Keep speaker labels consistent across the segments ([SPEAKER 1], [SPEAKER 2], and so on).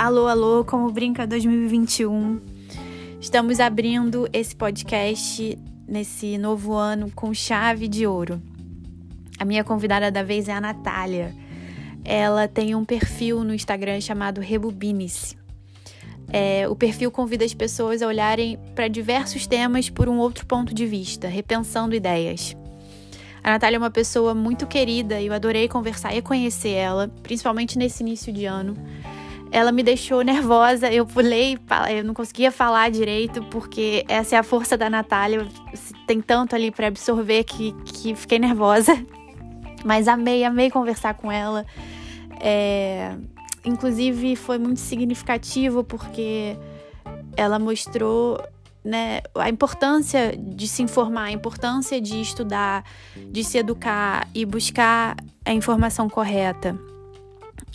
[SPEAKER 1] Alô, alô, como brinca 2021. Estamos abrindo esse podcast nesse novo ano com chave de ouro. A minha convidada da vez é a Natália. Ela tem um perfil no Instagram chamado Rebubinice. É, o perfil convida as pessoas a olharem para diversos temas por um outro ponto de vista, repensando ideias. A Natália é uma pessoa muito querida e eu adorei conversar e conhecer ela, principalmente nesse início de ano. Ela me deixou nervosa, eu pulei, eu não conseguia falar direito, porque essa é a força da Natália, tem tanto ali para absorver que, que fiquei nervosa. Mas amei, amei conversar com ela. É, inclusive foi muito significativo porque ela mostrou né, a importância de se informar, a importância de estudar, de se educar e buscar a informação correta.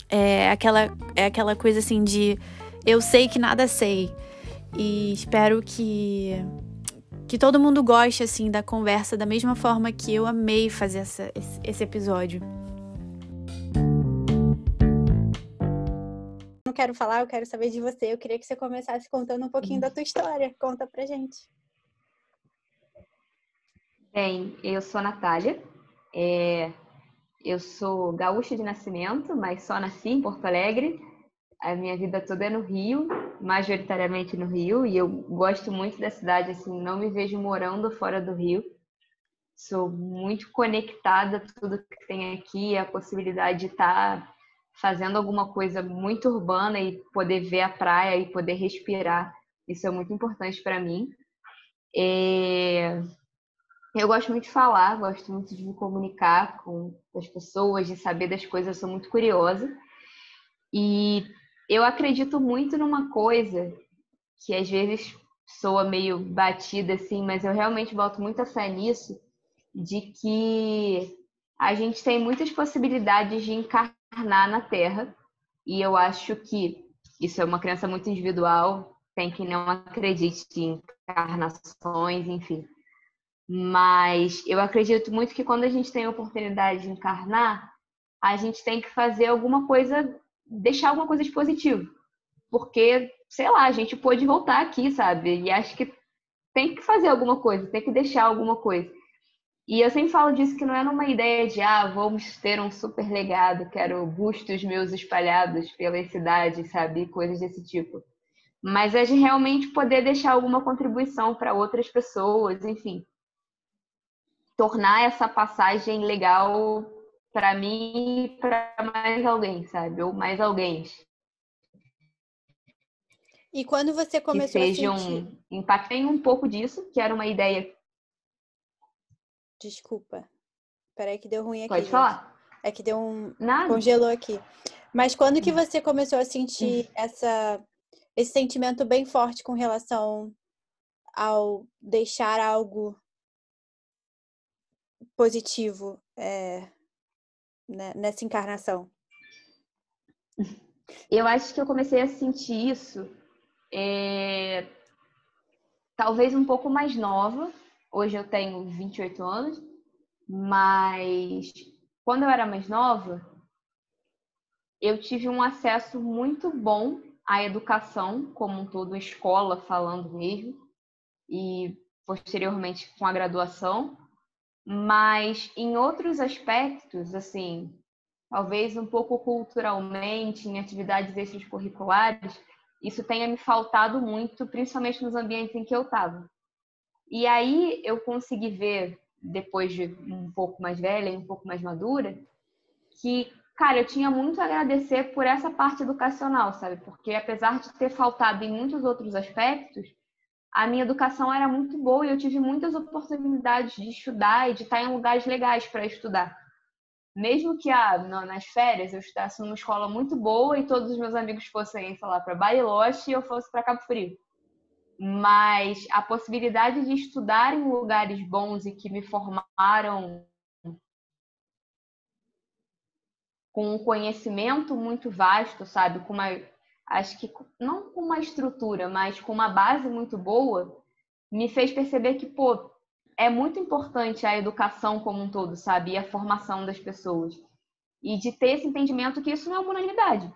[SPEAKER 1] É aquela, é aquela coisa assim de eu sei que nada sei. E espero que, que todo mundo goste assim da conversa da mesma forma que eu amei fazer essa, esse, esse episódio. quero falar, eu quero saber de você. Eu queria que você começasse contando um pouquinho da tua história. Conta pra gente.
[SPEAKER 2] Bem, eu sou a Natália. É... Eu sou gaúcha de nascimento, mas só nasci em Porto Alegre. A minha vida toda é no Rio, majoritariamente no Rio, e eu gosto muito da cidade, assim, não me vejo morando fora do Rio. Sou muito conectada a tudo que tem aqui, a possibilidade de estar fazendo alguma coisa muito urbana e poder ver a praia e poder respirar. Isso é muito importante para mim. É... Eu gosto muito de falar, gosto muito de me comunicar com as pessoas, de saber das coisas, sou muito curiosa. E eu acredito muito numa coisa que às vezes soa meio batida assim, mas eu realmente boto muita fé nisso, de que a gente tem muitas possibilidades de encarnar encarnar na Terra. E eu acho que isso é uma crença muito individual, tem quem não acredite em encarnações, enfim. Mas eu acredito muito que quando a gente tem a oportunidade de encarnar, a gente tem que fazer alguma coisa, deixar alguma coisa de positivo. Porque, sei lá, a gente pode voltar aqui, sabe? E acho que tem que fazer alguma coisa, tem que deixar alguma coisa. E eu sempre falo disso que não é numa ideia de, ah, vamos ter um super legado, quero bustos meus espalhados pela cidade, sabe? Coisas desse tipo. Mas é de realmente poder deixar alguma contribuição para outras pessoas, enfim. Tornar essa passagem legal para mim e para mais alguém, sabe? Ou mais alguém.
[SPEAKER 1] E quando você começou
[SPEAKER 2] que sejam, a sentir... Impactem um pouco disso, que era uma ideia
[SPEAKER 1] Desculpa. Peraí que deu ruim aqui.
[SPEAKER 2] Pode gente. falar.
[SPEAKER 1] É que deu um.
[SPEAKER 2] Nada.
[SPEAKER 1] Congelou aqui. Mas quando que hum. você começou a sentir hum. essa, esse sentimento bem forte com relação ao deixar algo positivo é, né, nessa encarnação?
[SPEAKER 2] Eu acho que eu comecei a sentir isso é, talvez um pouco mais nova, Hoje eu tenho 28 anos, mas quando eu era mais nova, eu tive um acesso muito bom à educação, como um todo, escola falando mesmo, e posteriormente com a graduação, mas em outros aspectos, assim, talvez um pouco culturalmente, em atividades extracurriculares, isso tenha me faltado muito, principalmente nos ambientes em que eu estava. E aí eu consegui ver, depois de um pouco mais velha um pouco mais madura, que, cara, eu tinha muito a agradecer por essa parte educacional, sabe? Porque apesar de ter faltado em muitos outros aspectos, a minha educação era muito boa e eu tive muitas oportunidades de estudar e de estar em lugares legais para estudar. Mesmo que ah, nas férias eu estudasse numa escola muito boa e todos os meus amigos fossem, sei lá, para Bariloche e eu fosse para Cabo Frio mas a possibilidade de estudar em lugares bons e que me formaram com um conhecimento muito vasto, sabe, com uma acho que não com uma estrutura, mas com uma base muito boa, me fez perceber que, pô, é muito importante a educação como um todo, sabe, e a formação das pessoas. E de ter esse entendimento que isso não é uma unanimidade.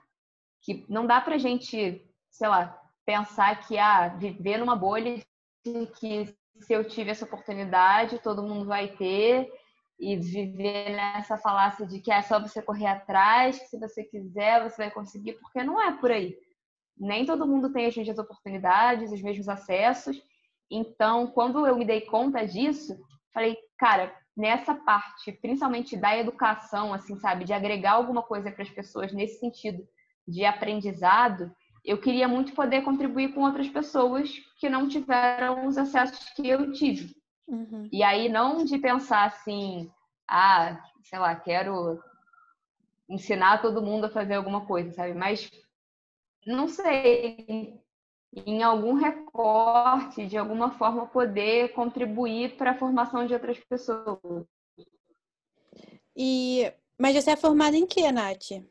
[SPEAKER 2] que não dá pra gente, sei lá, pensar que ah, viver numa bolha que se eu tive essa oportunidade, todo mundo vai ter e viver nessa falácia de que é só você correr atrás, que se você quiser, você vai conseguir, porque não é por aí. Nem todo mundo tem as mesmas oportunidades, os mesmos acessos. Então, quando eu me dei conta disso, falei, cara, nessa parte, principalmente da educação, assim, sabe, de agregar alguma coisa para as pessoas nesse sentido de aprendizado, eu queria muito poder contribuir com outras pessoas que não tiveram os acessos que eu tive. Uhum. E aí, não de pensar assim, ah, sei lá, quero ensinar todo mundo a fazer alguma coisa, sabe? Mas, não sei, em algum recorte, de alguma forma, poder contribuir para a formação de outras pessoas.
[SPEAKER 1] E... Mas você é formada em quê, Nath?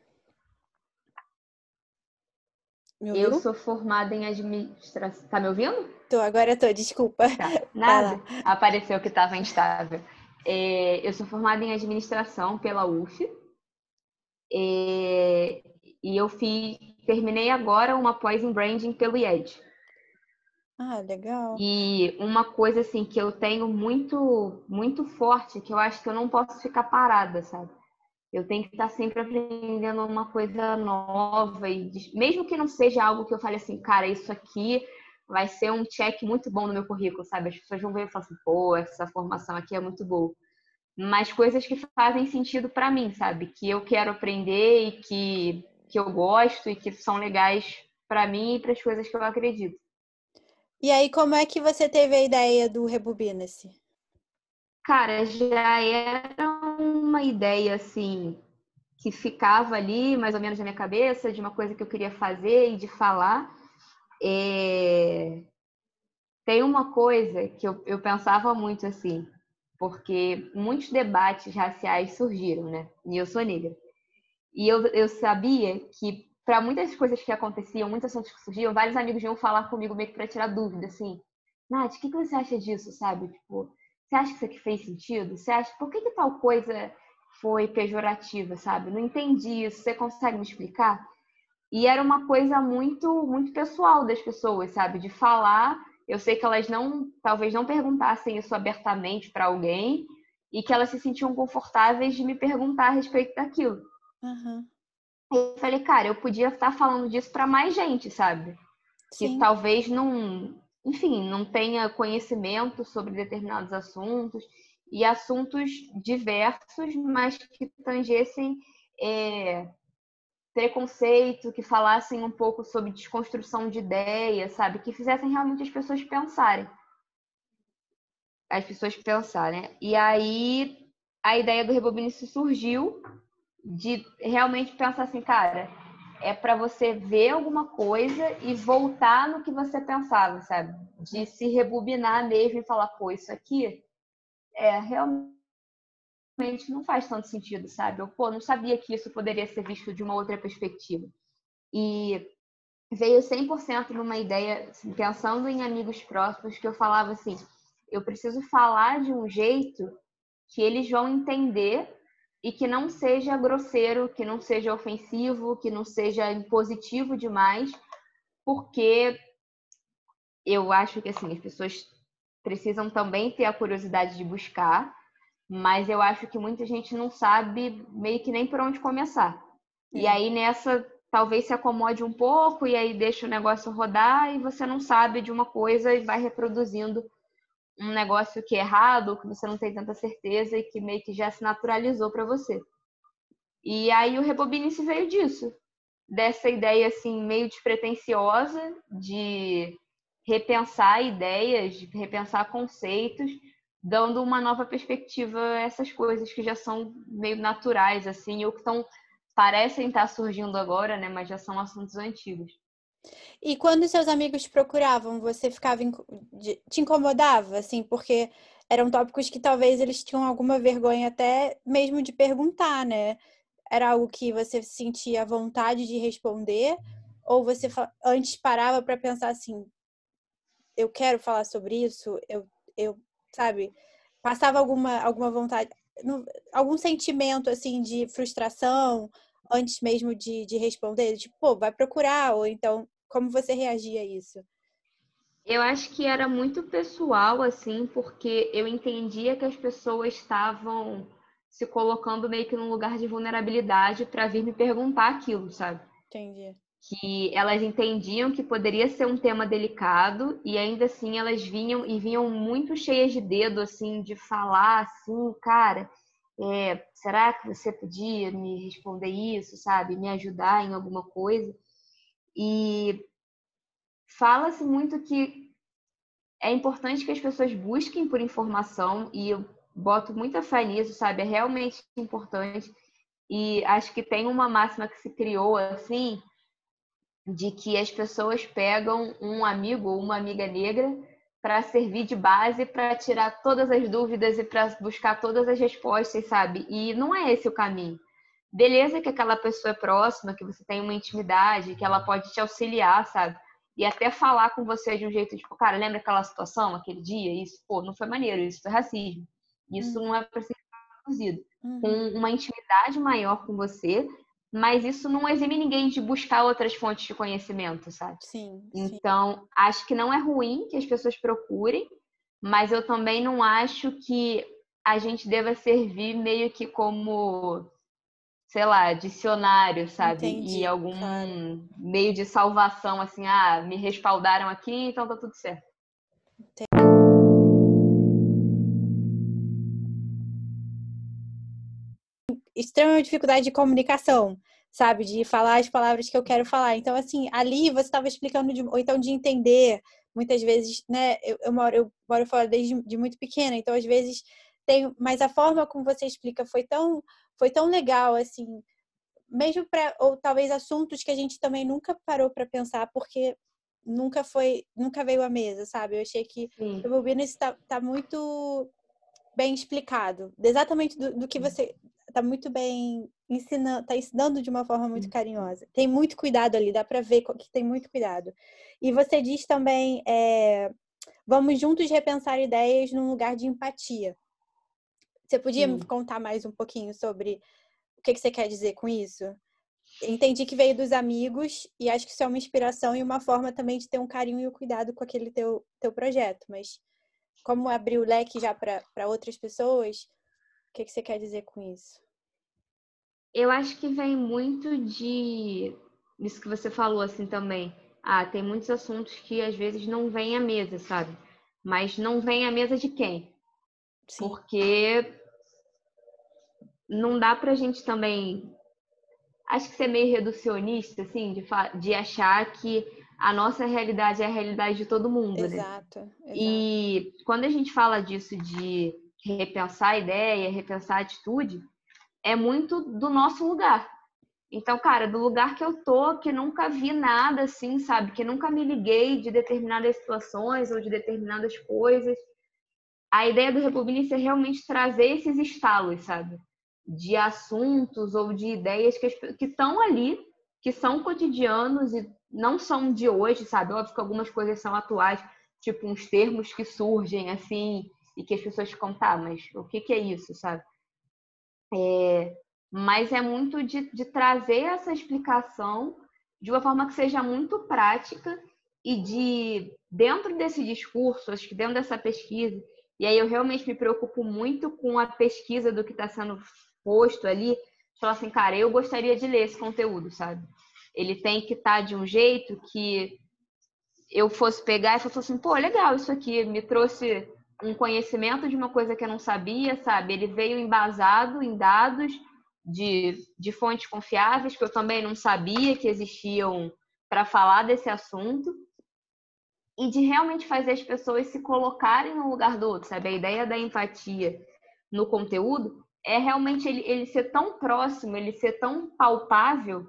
[SPEAKER 2] Eu sou formada em administração. Tá me ouvindo?
[SPEAKER 1] Tô, agora tô, desculpa. Tá.
[SPEAKER 2] Nada. Apareceu que estava instável. É, eu sou formada em administração pela UF. É, e eu fiz, terminei agora uma pós em branding pelo IED.
[SPEAKER 1] Ah, legal.
[SPEAKER 2] E uma coisa assim que eu tenho muito muito forte, que eu acho que eu não posso ficar parada, sabe? Eu tenho que estar sempre aprendendo uma coisa nova e mesmo que não seja algo que eu fale assim, cara, isso aqui vai ser um check muito bom no meu currículo, sabe? As pessoas vão ver e falar assim, pô, essa formação aqui é muito boa. Mas coisas que fazem sentido para mim, sabe? Que eu quero aprender e que, que eu gosto e que são legais para mim e para as coisas que eu acredito.
[SPEAKER 1] E aí, como é que você teve a ideia do Rebobina-se?
[SPEAKER 2] Cara, já era uma ideia assim que ficava ali mais ou menos na minha cabeça de uma coisa que eu queria fazer e de falar. É... Tem uma coisa que eu, eu pensava muito assim, porque muitos debates raciais surgiram, né? E eu sou negra. E eu, eu sabia que para muitas coisas que aconteciam, muitas assuntos que surgiam, vários amigos iam falar comigo meio que para tirar dúvida, assim. Nath, o que, que você acha disso, sabe? Tipo, você acha que isso aqui fez sentido? Você acha por que, que tal coisa foi pejorativa, sabe? Não entendi isso. Você consegue me explicar? E era uma coisa muito, muito pessoal das pessoas, sabe? De falar. Eu sei que elas não, talvez não perguntassem isso abertamente para alguém e que elas se sentiam confortáveis de me perguntar a respeito daquilo. Uhum. Eu falei, cara, eu podia estar falando disso para mais gente, sabe? Sim. Que talvez não, enfim, não tenha conhecimento sobre determinados assuntos e assuntos diversos, mas que tangessem é, preconceito, que falassem um pouco sobre desconstrução de ideias, sabe? Que fizessem realmente as pessoas pensarem. As pessoas pensarem. E aí a ideia do Rebobinice surgiu de realmente pensar assim, cara, é para você ver alguma coisa e voltar no que você pensava, sabe? De se rebobinar mesmo e falar, pô, isso aqui é realmente não faz tanto sentido, sabe? Eu, pô, não sabia que isso poderia ser visto de uma outra perspectiva. E veio 100% numa ideia, assim, pensando em amigos próximos, que eu falava assim, eu preciso falar de um jeito que eles vão entender e que não seja grosseiro, que não seja ofensivo, que não seja impositivo demais, porque eu acho que assim as pessoas precisam também ter a curiosidade de buscar, mas eu acho que muita gente não sabe meio que nem por onde começar. E aí nessa talvez se acomode um pouco e aí deixa o negócio rodar e você não sabe de uma coisa e vai reproduzindo um negócio que é errado, que você não tem tanta certeza e que meio que já se naturalizou para você. E aí o Rebobine-se veio disso, dessa ideia assim meio despretensiosa de repensar ideias, de repensar conceitos, dando uma nova perspectiva a essas coisas que já são meio naturais assim, ou que estão parecem estar surgindo agora, né, mas já são assuntos antigos.
[SPEAKER 1] E quando seus amigos procuravam, você ficava te incomodava, assim, porque eram tópicos que talvez eles tinham alguma vergonha até mesmo de perguntar, né? Era algo que você sentia vontade de responder? Ou você antes parava para pensar assim, eu quero falar sobre isso, eu, eu, sabe, passava alguma alguma vontade, algum sentimento assim de frustração antes mesmo de, de responder? Tipo, pô, vai procurar, ou então, como você reagia a isso?
[SPEAKER 2] Eu acho que era muito pessoal, assim, porque eu entendia que as pessoas estavam se colocando meio que num lugar de vulnerabilidade para vir me perguntar aquilo, sabe?
[SPEAKER 1] Entendi.
[SPEAKER 2] Que elas entendiam que poderia ser um tema delicado e ainda assim elas vinham e vinham muito cheias de dedo, assim, de falar assim, cara, é, será que você podia me responder isso, sabe? Me ajudar em alguma coisa? E fala-se muito que é importante que as pessoas busquem por informação e eu boto muita fé nisso, sabe? É realmente importante. E acho que tem uma máxima que se criou assim, de que as pessoas pegam um amigo ou uma amiga negra para servir de base para tirar todas as dúvidas e para buscar todas as respostas, sabe? E não é esse o caminho. Beleza que aquela pessoa é próxima, que você tem uma intimidade, que ela pode te auxiliar, sabe? E até falar com você de um jeito tipo, cara, lembra aquela situação, aquele dia? Isso, pô, não foi maneiro, isso foi racismo. Isso uhum. não é para ser traduzido. Uhum. Com uma intimidade maior com você, mas isso não exime ninguém de buscar outras fontes de conhecimento, sabe?
[SPEAKER 1] Sim.
[SPEAKER 2] Então, sim. acho que não é ruim que as pessoas procurem, mas eu também não acho que a gente deva servir meio que como, sei lá, dicionário, sabe?
[SPEAKER 1] Entendi,
[SPEAKER 2] e algum
[SPEAKER 1] claro.
[SPEAKER 2] meio de salvação, assim, ah, me respaldaram aqui, então tá tudo certo. Entendi.
[SPEAKER 1] Extrema dificuldade de comunicação, sabe? De falar as palavras que eu quero falar. Então, assim, ali você estava explicando, de, ou então de entender, muitas vezes, né? Eu, eu, moro, eu moro fora desde de muito pequena, então às vezes tem. Mas a forma como você explica foi tão, foi tão legal, assim, mesmo para. Ou talvez assuntos que a gente também nunca parou para pensar, porque nunca foi, nunca veio à mesa, sabe? Eu achei que Sim. o Bobino está tá muito bem explicado, exatamente do, do que você tá muito bem ensinando, tá ensinando de uma forma muito carinhosa. Tem muito cuidado ali, dá para ver que tem muito cuidado. E você diz também, é, vamos juntos repensar ideias num lugar de empatia. Você podia Sim. me contar mais um pouquinho sobre o que, que você quer dizer com isso? Entendi que veio dos amigos e acho que isso é uma inspiração e uma forma também de ter um carinho e um cuidado com aquele teu, teu projeto. Mas como abrir o leque já para outras pessoas, o que, que você quer dizer com isso?
[SPEAKER 2] Eu acho que vem muito de isso que você falou assim também. Ah, tem muitos assuntos que às vezes não vêm à mesa, sabe? Mas não vem à mesa de quem? Sim. Porque não dá pra gente também. Acho que ser meio reducionista, assim, de, de achar que a nossa realidade é a realidade de todo mundo,
[SPEAKER 1] exato,
[SPEAKER 2] né?
[SPEAKER 1] Exato.
[SPEAKER 2] E quando a gente fala disso de repensar a ideia, repensar a atitude, é muito do nosso lugar. Então, cara, do lugar que eu tô, que nunca vi nada assim, sabe? Que nunca me liguei de determinadas situações ou de determinadas coisas. A ideia do Republinice é realmente trazer esses estalos, sabe? De assuntos ou de ideias que estão ali, que são cotidianos e não são de hoje, sabe? Óbvio que algumas coisas são atuais, tipo uns termos que surgem assim e que as pessoas ficam, tá, mas o que, que é isso, sabe? É, mas é muito de, de trazer essa explicação de uma forma que seja muito prática e de, dentro desse discurso, acho que dentro dessa pesquisa, e aí eu realmente me preocupo muito com a pesquisa do que está sendo posto ali, falar assim, cara, eu gostaria de ler esse conteúdo, sabe? Ele tem que estar tá de um jeito que eu fosse pegar e fosse assim, pô, legal, isso aqui me trouxe um conhecimento de uma coisa que eu não sabia, sabe? Ele veio embasado em dados de, de fontes confiáveis que eu também não sabia que existiam para falar desse assunto e de realmente fazer as pessoas se colocarem no lugar do outro, sabe? A ideia da empatia no conteúdo é realmente ele, ele ser tão próximo, ele ser tão palpável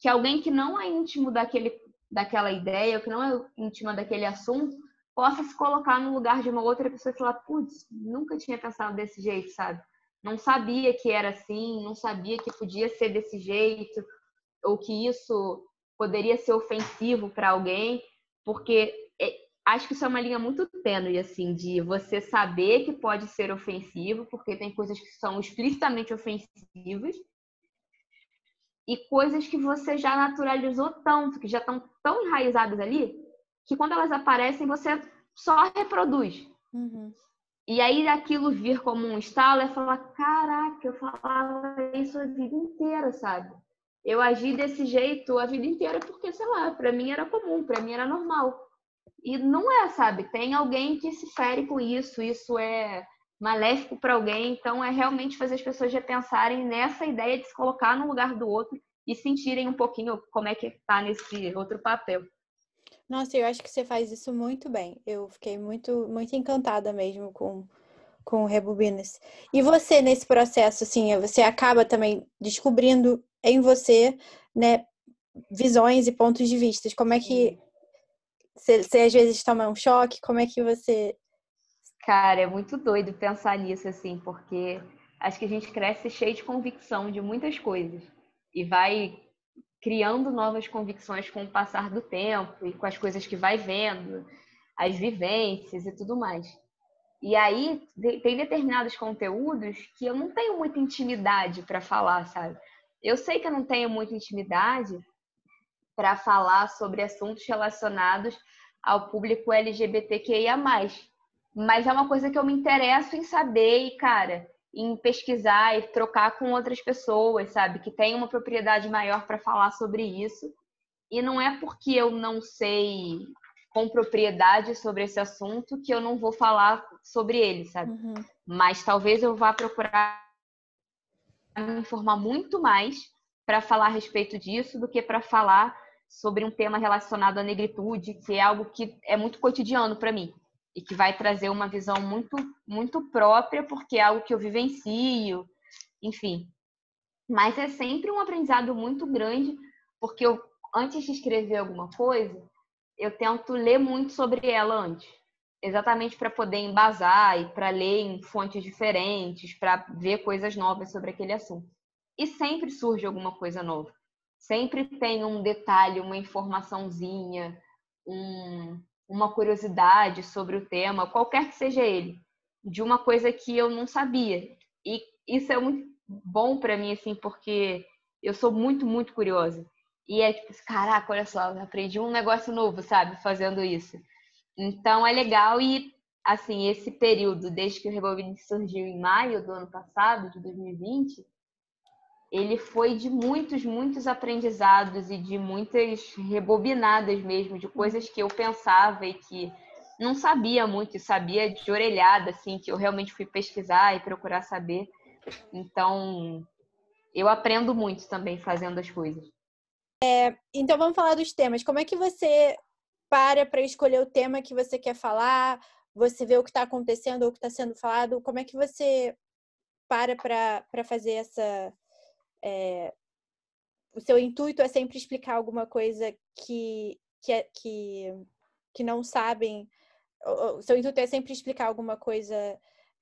[SPEAKER 2] que alguém que não é íntimo daquele, daquela ideia, que não é íntima daquele assunto, possa se colocar no lugar de uma outra pessoa e falar, putz, nunca tinha pensado desse jeito, sabe? Não sabia que era assim, não sabia que podia ser desse jeito, ou que isso poderia ser ofensivo para alguém, porque é, acho que isso é uma linha muito tênue, assim, de você saber que pode ser ofensivo, porque tem coisas que são explicitamente ofensivas, e coisas que você já naturalizou tanto, que já estão tão enraizadas ali, que quando elas aparecem você só reproduz. Uhum. E aí aquilo vir como um estalo é falar, caraca, eu falava isso a vida inteira, sabe? Eu agi desse jeito a vida inteira porque, sei lá, para mim era comum, para mim era normal. E não é, sabe? Tem alguém que se fere com isso, isso é maléfico para alguém, então é realmente fazer as pessoas repensarem nessa ideia de se colocar no lugar do outro e sentirem um pouquinho como é que tá nesse outro papel.
[SPEAKER 1] Nossa, eu acho que você faz isso muito bem. Eu fiquei muito, muito encantada mesmo com, com Rebobinas. E você, nesse processo, assim, você acaba também descobrindo em você, né, visões e pontos de vista. Como é que você, você às vezes toma um choque? Como é que você.
[SPEAKER 2] Cara, é muito doido pensar nisso, assim, porque acho que a gente cresce cheio de convicção de muitas coisas e vai criando novas convicções com o passar do tempo e com as coisas que vai vendo, as vivências e tudo mais. E aí tem determinados conteúdos que eu não tenho muita intimidade para falar, sabe? Eu sei que eu não tenho muita intimidade para falar sobre assuntos relacionados ao público LGBTQIA+. Mas é uma coisa que eu me interesso em saber e, cara, em pesquisar e trocar com outras pessoas, sabe? Que tem uma propriedade maior para falar sobre isso. E não é porque eu não sei com propriedade sobre esse assunto que eu não vou falar sobre ele, sabe? Uhum. Mas talvez eu vá procurar me informar muito mais para falar a respeito disso do que para falar sobre um tema relacionado à negritude, que é algo que é muito cotidiano para mim e que vai trazer uma visão muito muito própria, porque é algo que eu vivencio, enfim. Mas é sempre um aprendizado muito grande, porque eu antes de escrever alguma coisa, eu tento ler muito sobre ela antes, exatamente para poder embasar e para ler em fontes diferentes, para ver coisas novas sobre aquele assunto. E sempre surge alguma coisa nova. Sempre tem um detalhe, uma informaçãozinha, um, uma curiosidade sobre o tema, qualquer que seja ele, de uma coisa que eu não sabia. E isso é muito bom para mim, assim, porque eu sou muito, muito curiosa. E é tipo, caraca, olha só, aprendi um negócio novo, sabe, fazendo isso. Então é legal e, assim, esse período, desde que o Rebobine surgiu em maio do ano passado, de 2020, ele foi de muitos, muitos aprendizados e de muitas rebobinadas mesmo, de coisas que eu pensava e que não sabia muito, sabia de orelhada, assim, que eu realmente fui pesquisar e procurar saber. Então, eu aprendo muito também fazendo as coisas.
[SPEAKER 1] É, então, vamos falar dos temas. Como é que você para para escolher o tema que você quer falar? Você vê o que está acontecendo ou o que está sendo falado? Como é que você para para fazer essa é, o seu intuito é sempre explicar alguma coisa que, que, é, que, que não sabem. O seu intuito é sempre explicar alguma coisa.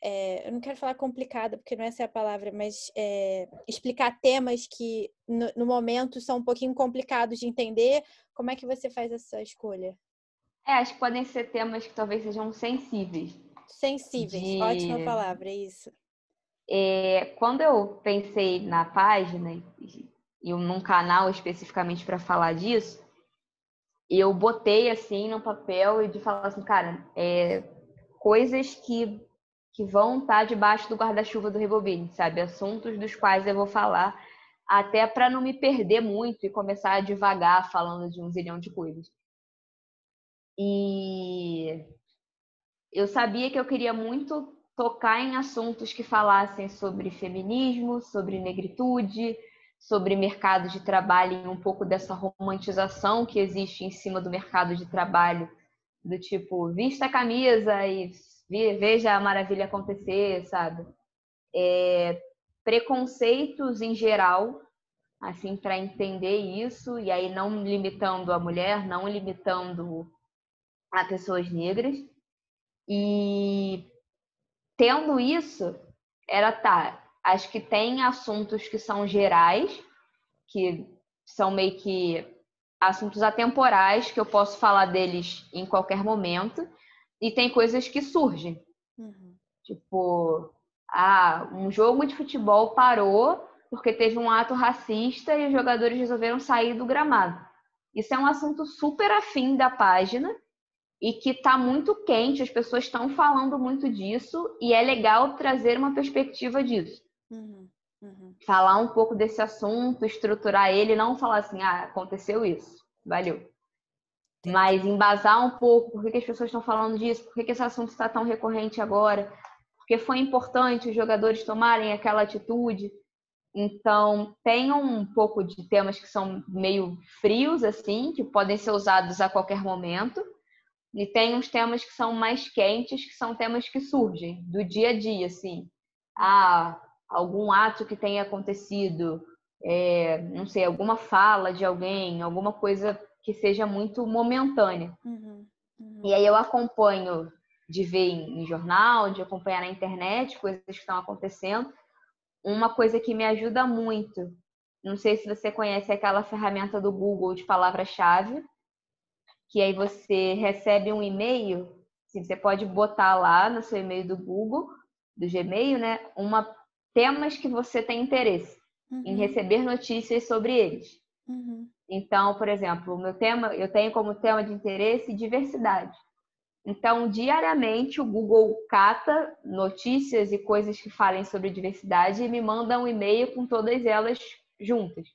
[SPEAKER 1] É, eu não quero falar complicada, porque não é essa é a palavra, mas é, explicar temas que no, no, momento são um pouquinho complicados de entender. Como é que você faz essa escolha?
[SPEAKER 2] É, acho que podem ser temas que talvez sejam sensíveis.
[SPEAKER 1] Sensíveis, de... ótima palavra, é isso.
[SPEAKER 2] É, quando eu pensei na página e num canal especificamente para falar disso, eu botei assim no papel e de falar assim, cara, é, coisas que, que vão estar tá debaixo do guarda-chuva do Rebobine, sabe? Assuntos dos quais eu vou falar, até para não me perder muito e começar a devagar falando de um zilhão de coisas. E eu sabia que eu queria muito tocar em assuntos que falassem sobre feminismo, sobre negritude, sobre mercado de trabalho e um pouco dessa romantização que existe em cima do mercado de trabalho, do tipo, vista a camisa e veja a maravilha acontecer, sabe? É, preconceitos em geral, assim, para entender isso, e aí não limitando a mulher, não limitando a pessoas negras. E tendo isso, era tá. Acho que tem assuntos que são gerais, que são meio que assuntos atemporais, que eu posso falar deles em qualquer momento, e tem coisas que surgem. Uhum. Tipo, ah, um jogo de futebol parou porque teve um ato racista e os jogadores resolveram sair do gramado. Isso é um assunto super afim da página e que está muito quente, as pessoas estão falando muito disso e é legal trazer uma perspectiva disso. Uhum, uhum. Falar um pouco desse assunto, estruturar ele, não falar assim, ah, aconteceu isso, valeu. Mas embasar um pouco por que, as pessoas estão falando disso, por que, que esse assunto está tão recorrente agora, porque foi importante os jogadores tomarem aquela atitude. Então, tem um pouco de temas que são meio frios, assim, que podem ser usados a qualquer momento e tem uns temas que são mais quentes, que são temas que surgem do dia a dia, assim. Ah, algum ato que tenha acontecido, é, não sei, alguma fala de alguém, alguma coisa que seja muito momentânea. Uhum, uhum. E aí eu acompanho de ver em, em jornal, de acompanhar na internet coisas que estão acontecendo. Uma coisa que me ajuda muito, não sei se você conhece aquela ferramenta do Google de palavra-chave, que aí você recebe um e-mail, assim, você pode botar lá no seu e-mail do Google, do Gmail, né, uma temas que você tem interesse uhum. em receber notícias sobre eles. Uhum. Então, por exemplo, o meu tema, eu tenho como tema de interesse diversidade. Então, diariamente o Google cata notícias e coisas que falem sobre diversidade e me manda um e-mail com todas elas juntas.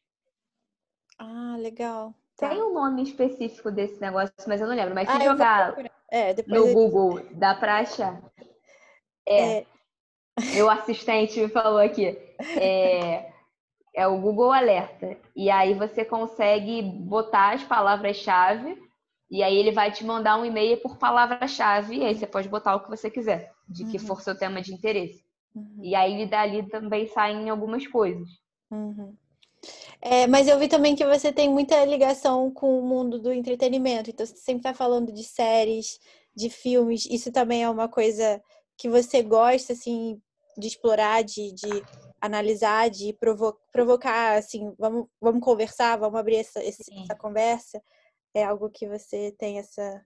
[SPEAKER 1] Ah, legal.
[SPEAKER 2] Tá. Tem um nome específico desse negócio, mas eu não lembro. Mas se ah, jogar é, no eu... Google, dá pra achar. É. é. Meu assistente me falou aqui. É, é o Google Alerta. E aí você consegue botar as palavras-chave e aí ele vai te mandar um e-mail por palavra-chave. E aí você pode botar o que você quiser, de que uhum. for seu tema de interesse. Uhum. E aí dali também saem algumas coisas.
[SPEAKER 1] Uhum. É, mas eu vi também que você tem muita ligação com o mundo do entretenimento, então você sempre está falando de séries, de filmes. Isso também é uma coisa que você gosta, assim, de explorar, de, de analisar, de provo provocar, assim, vamos, vamos conversar, vamos abrir essa, essa conversa. É algo que você tem essa.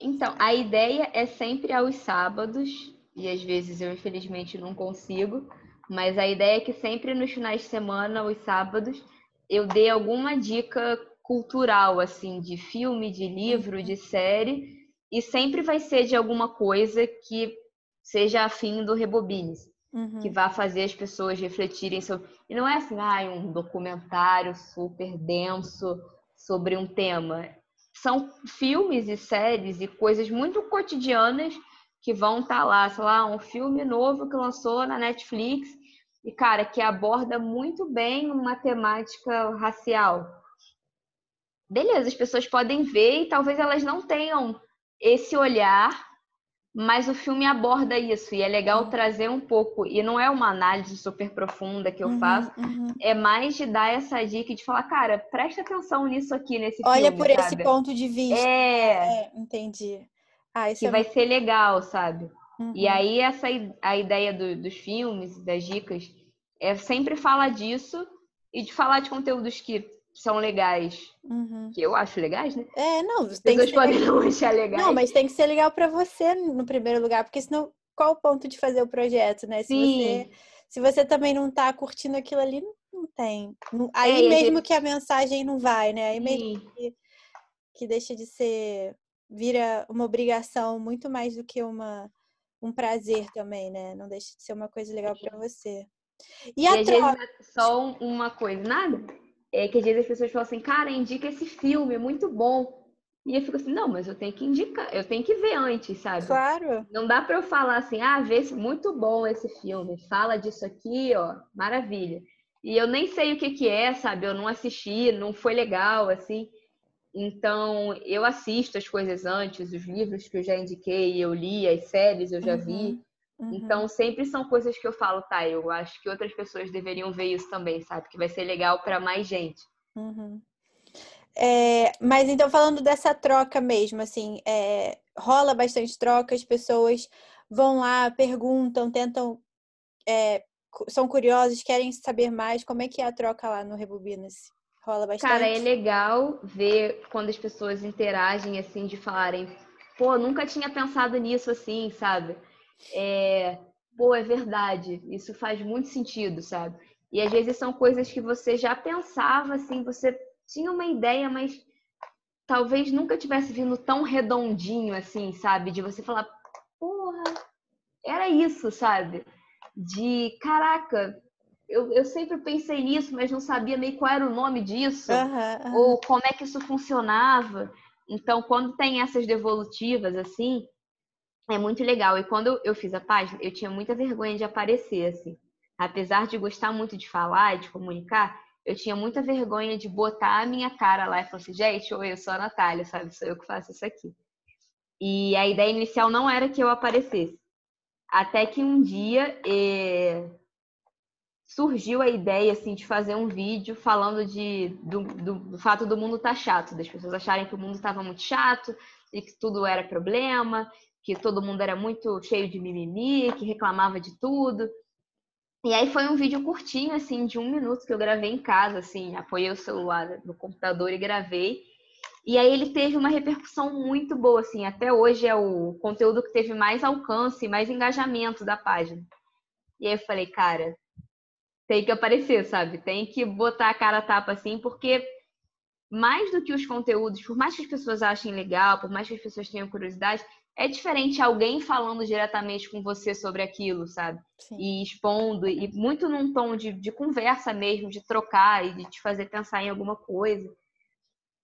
[SPEAKER 2] Então, a ideia é sempre aos sábados, e às vezes eu infelizmente não consigo, mas a ideia é que sempre nos finais de semana, os sábados, eu dê alguma dica cultural, assim, de filme, de livro, de série, e sempre vai ser de alguma coisa que seja afim do Rebobines, uhum. que vá fazer as pessoas refletirem sobre. E não é assim, ah, um documentário super denso sobre um tema. São filmes e séries e coisas muito cotidianas que vão estar tá lá, sei lá, um filme novo que lançou na Netflix e, cara, que aborda muito bem uma temática racial. Beleza, as pessoas podem ver e talvez elas não tenham esse olhar, mas o filme aborda isso e é legal uhum. trazer um pouco. E não é uma análise super profunda que eu uhum, faço, uhum. é mais de dar essa dica e de falar, cara, presta atenção nisso aqui nesse
[SPEAKER 1] Olha
[SPEAKER 2] filme.
[SPEAKER 1] Olha por sabe? esse ponto de vista. É, é entendi.
[SPEAKER 2] Ah, que é vai muito... ser legal, sabe? Uhum. E aí, essa a ideia do, dos filmes, das dicas, é sempre falar disso e de falar de conteúdos que são legais, uhum. que eu acho legais, né?
[SPEAKER 1] É, não,
[SPEAKER 2] você tem Pessoas podem não achar legais.
[SPEAKER 1] Não, mas tem que ser legal para você no primeiro lugar, porque senão qual o ponto de fazer o projeto, né? Se Sim. você se você também não tá curtindo aquilo ali, não tem. Aí é, mesmo gente... que a mensagem não vai, né? Aí mesmo que, que deixa de ser vira uma obrigação muito mais do que uma um prazer também, né? Não deixa de ser uma coisa legal para você.
[SPEAKER 2] E, e a troca... vezes é só uma coisa, nada. É que às vezes as pessoas falam assim, cara, indica esse filme, é muito bom. E eu fico assim, não, mas eu tenho que indicar, eu tenho que ver antes, sabe?
[SPEAKER 1] Claro.
[SPEAKER 2] Não dá para eu falar assim, ah, vê muito bom esse filme, fala disso aqui, ó, maravilha. E eu nem sei o que que é, sabe? Eu não assisti, não foi legal, assim. Então, eu assisto as coisas antes, os livros que eu já indiquei, eu li, as séries eu já uhum, vi. Uhum. Então, sempre são coisas que eu falo, tá, eu acho que outras pessoas deveriam ver isso também, sabe? Que vai ser legal para mais gente.
[SPEAKER 1] Uhum. É, mas então, falando dessa troca mesmo, assim, é, rola bastante troca, as pessoas vão lá, perguntam, tentam, é, são curiosas, querem saber mais. Como é que é a troca lá no Rebobinas? Rola bastante?
[SPEAKER 2] Cara, é legal ver quando as pessoas interagem, assim, de falarem, pô, nunca tinha pensado nisso assim, sabe? É, pô, é verdade, isso faz muito sentido, sabe? E às vezes são coisas que você já pensava, assim, você tinha uma ideia, mas talvez nunca tivesse vindo tão redondinho, assim, sabe? De você falar, porra, era isso, sabe? De, caraca, eu, eu sempre pensei nisso, mas não sabia meio qual era o nome disso,
[SPEAKER 1] aham.
[SPEAKER 2] ou como é que isso funcionava. Então, quando tem essas devolutivas, assim, é muito legal. E quando eu fiz a página, eu tinha muita vergonha de aparecer, assim. Apesar de gostar muito de falar e de comunicar, eu tinha muita vergonha de botar a minha cara lá e falar assim, gente, oi, eu sou a Natália, sabe? Sou eu que faço isso aqui. E a ideia inicial não era que eu aparecesse. Até que um dia eh, surgiu a ideia assim, de fazer um vídeo falando de, do, do, do fato do mundo estar tá chato, das pessoas acharem que o mundo estava muito chato e que tudo era problema, que todo mundo era muito cheio de mimimi, que reclamava de tudo. E aí foi um vídeo curtinho, assim, de um minuto que eu gravei em casa, assim, apoiei o celular no computador e gravei. E aí ele teve uma repercussão muito boa, assim, até hoje é o conteúdo que teve mais alcance, mais engajamento da página. E aí eu falei, cara, tem que aparecer, sabe? Tem que botar a cara a tapa assim, porque mais do que os conteúdos, por mais que as pessoas achem legal, por mais que as pessoas tenham curiosidade, é diferente alguém falando diretamente com você sobre aquilo, sabe?
[SPEAKER 1] Sim.
[SPEAKER 2] E expondo, e muito num tom de, de conversa mesmo, de trocar e de te fazer pensar em alguma coisa.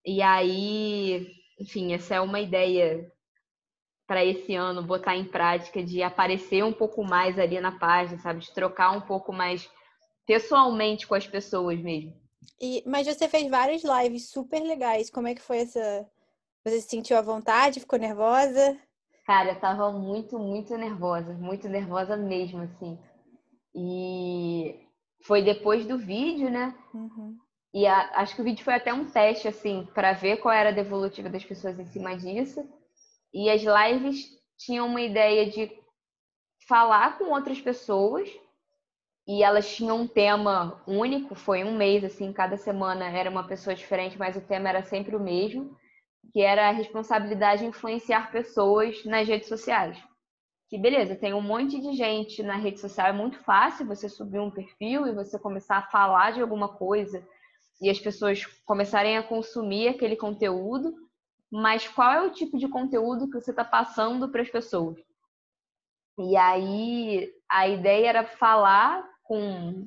[SPEAKER 2] E aí, enfim, essa é uma ideia para esse ano, botar em prática, de aparecer um pouco mais ali na página, sabe? De trocar um pouco mais pessoalmente com as pessoas mesmo.
[SPEAKER 1] E, mas você fez várias lives super legais. Como é que foi essa. Você se sentiu à vontade? Ficou nervosa?
[SPEAKER 2] Cara, eu tava muito, muito nervosa, muito nervosa mesmo, assim. E foi depois do vídeo, né?
[SPEAKER 1] Uhum.
[SPEAKER 2] E a, acho que o vídeo foi até um teste, assim, para ver qual era a devolutiva das pessoas em cima disso. E as lives tinham uma ideia de falar com outras pessoas e elas tinham um tema único, foi um mês, assim, cada semana era uma pessoa diferente, mas o tema era sempre o mesmo que era a responsabilidade de influenciar pessoas nas redes sociais. Que beleza, tem um monte de gente na rede social, é muito fácil você subir um perfil e você começar a falar de alguma coisa e as pessoas começarem a consumir aquele conteúdo, mas qual é o tipo de conteúdo que você está passando para as pessoas? E aí a ideia era falar com,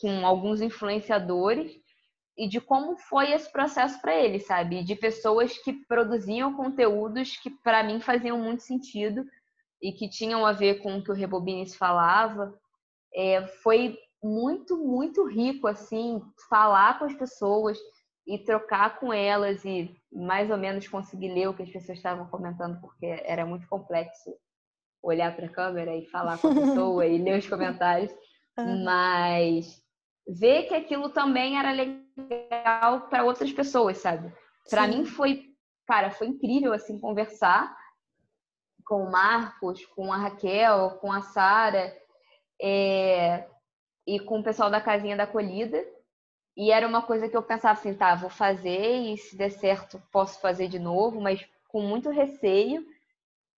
[SPEAKER 2] com alguns influenciadores e de como foi esse processo para ele, sabe? De pessoas que produziam conteúdos que para mim faziam muito sentido e que tinham a ver com o que o Rebobines falava. É, foi muito, muito rico, assim, falar com as pessoas e trocar com elas e mais ou menos conseguir ler o que as pessoas estavam comentando, porque era muito complexo olhar para a câmera e falar com a pessoa e ler os comentários. Mas ver que aquilo também era legal para outras pessoas, sabe? Para mim foi, cara, foi incrível assim conversar com o Marcos, com a Raquel, com a Sara é... e com o pessoal da casinha da acolhida. E era uma coisa que eu pensava assim, tá, vou fazer e se der certo posso fazer de novo, mas com muito receio.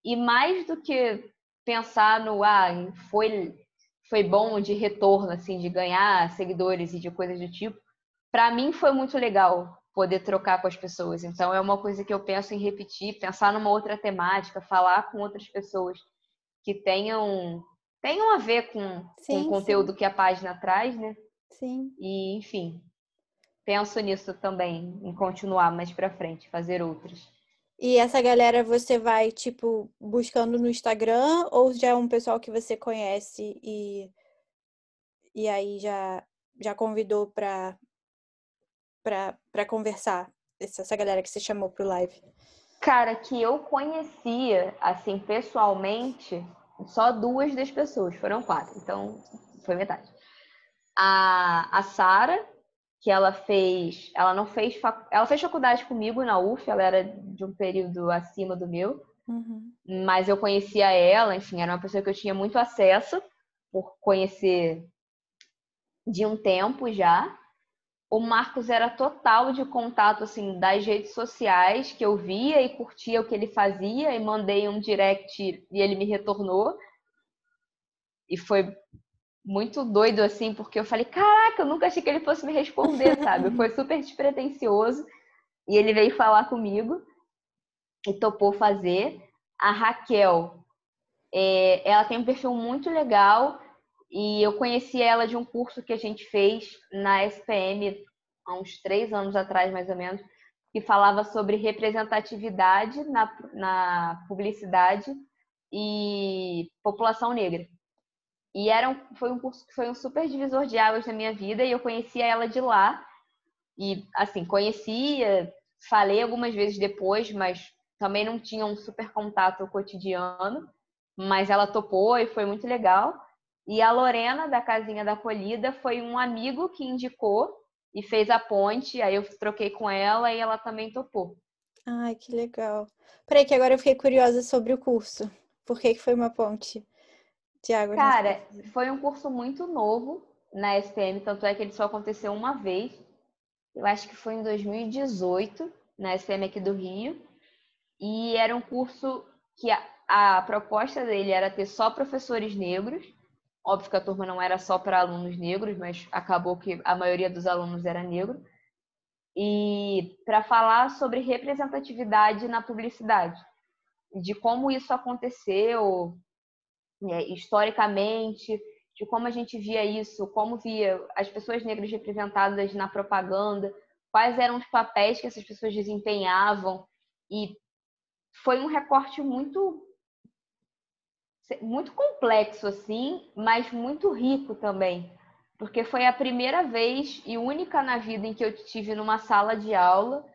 [SPEAKER 2] E mais do que pensar no, ah, foi foi bom de retorno, assim, de ganhar seguidores e de coisas do tipo, para mim foi muito legal poder trocar com as pessoas. Então é uma coisa que eu penso em repetir, pensar numa outra temática, falar com outras pessoas que tenham tenham a ver com, sim, com o conteúdo sim. que a página traz, né?
[SPEAKER 1] Sim.
[SPEAKER 2] E enfim, penso nisso também, em continuar mais para frente, fazer outras.
[SPEAKER 1] E essa galera você vai, tipo, buscando no Instagram ou já é um pessoal que você conhece e, e aí já, já convidou para para conversar? Essa, essa galera que você chamou pro live.
[SPEAKER 2] Cara, que eu conhecia, assim, pessoalmente, só duas das pessoas, foram quatro, então foi metade. A, a Sara, que ela fez, ela não fez, fac... ela fez faculdade comigo na UF, ela era de um período acima do meu,
[SPEAKER 1] uhum.
[SPEAKER 2] mas eu conhecia ela, enfim, era uma pessoa que eu tinha muito acesso por conhecer de um tempo já. O Marcos era total de contato assim das redes sociais que eu via e curtia o que ele fazia e mandei um direct e ele me retornou. E foi muito doido, assim, porque eu falei, caraca, eu nunca achei que ele fosse me responder, sabe? Foi super despretensioso. E ele veio falar comigo e topou fazer. A Raquel, é, ela tem um perfil muito legal e eu conheci ela de um curso que a gente fez na SPM há uns três anos atrás, mais ou menos, que falava sobre representatividade na, na publicidade e população negra. E era um, foi um curso que foi um super divisor de águas na minha vida e eu conhecia ela de lá. E, assim, conhecia, falei algumas vezes depois, mas também não tinha um super contato cotidiano. Mas ela topou e foi muito legal. E a Lorena, da Casinha da Acolhida, foi um amigo que indicou e fez a ponte. Aí eu troquei com ela e ela também topou.
[SPEAKER 1] Ai, que legal. Peraí, que agora eu fiquei curiosa sobre o curso. Por que, que foi uma ponte água?
[SPEAKER 2] Cara, foi um curso muito novo na SPM, tanto é que ele só aconteceu uma vez. Eu acho que foi em 2018, na SPM aqui do Rio. E era um curso que a, a proposta dele era ter só professores negros Óbvio que a turma não era só para alunos negros, mas acabou que a maioria dos alunos era negro. E para falar sobre representatividade na publicidade, de como isso aconteceu né, historicamente, de como a gente via isso, como via as pessoas negras representadas na propaganda, quais eram os papéis que essas pessoas desempenhavam. E foi um recorte muito muito complexo assim, mas muito rico também, porque foi a primeira vez e única na vida em que eu tive numa sala de aula,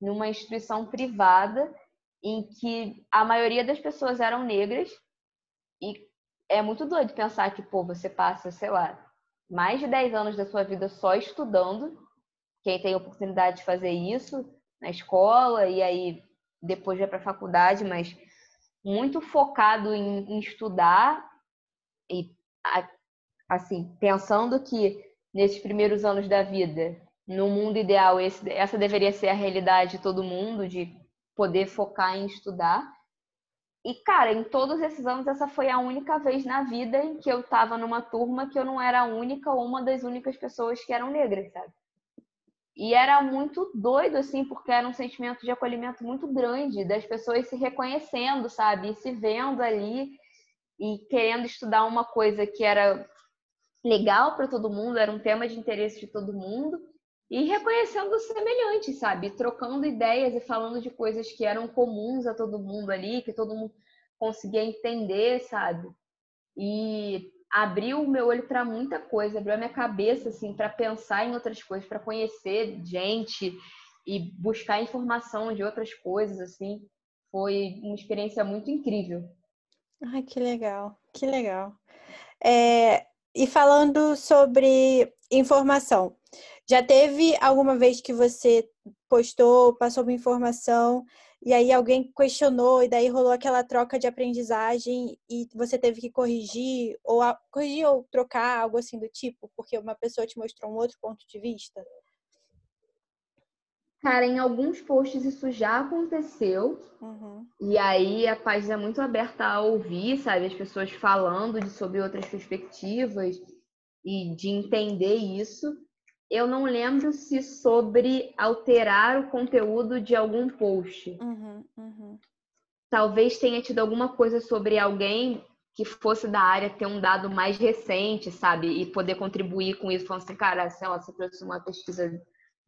[SPEAKER 2] numa instituição privada, em que a maioria das pessoas eram negras e é muito doido pensar que, pô, você passa, sei lá, mais de 10 anos da sua vida só estudando, quem tem oportunidade de fazer isso na escola e aí depois vai para a faculdade, mas muito focado em, em estudar e assim pensando que nesses primeiros anos da vida, no mundo ideal, esse, essa deveria ser a realidade de todo mundo, de poder focar em estudar. E, cara, em todos esses anos, essa foi a única vez na vida em que eu estava numa turma que eu não era a única ou uma das únicas pessoas que eram negras, sabe? E era muito doido, assim, porque era um sentimento de acolhimento muito grande, das pessoas se reconhecendo, sabe? E se vendo ali e querendo estudar uma coisa que era legal para todo mundo, era um tema de interesse de todo mundo, e reconhecendo os semelhantes, sabe? Trocando ideias e falando de coisas que eram comuns a todo mundo ali, que todo mundo conseguia entender, sabe? E abriu o meu olho para muita coisa, abriu a minha cabeça assim para pensar em outras coisas, para conhecer gente e buscar informação de outras coisas assim. Foi uma experiência muito incrível.
[SPEAKER 1] Ai, que legal, que legal. É, e falando sobre informação, já teve alguma vez que você postou, passou uma informação e aí alguém questionou e daí rolou aquela troca de aprendizagem e você teve que corrigir ou corrigir ou trocar algo assim do tipo, porque uma pessoa te mostrou um outro ponto de vista?
[SPEAKER 2] Cara, em alguns posts isso já aconteceu. Uhum. E aí a página é muito aberta a ouvir, sabe? As pessoas falando de, sobre outras perspectivas e de entender isso eu não lembro se sobre alterar o conteúdo de algum post.
[SPEAKER 1] Uhum, uhum.
[SPEAKER 2] Talvez tenha tido alguma coisa sobre alguém que fosse da área ter um dado mais recente, sabe? E poder contribuir com isso, falando assim, cara, sei lá, você trouxe uma pesquisa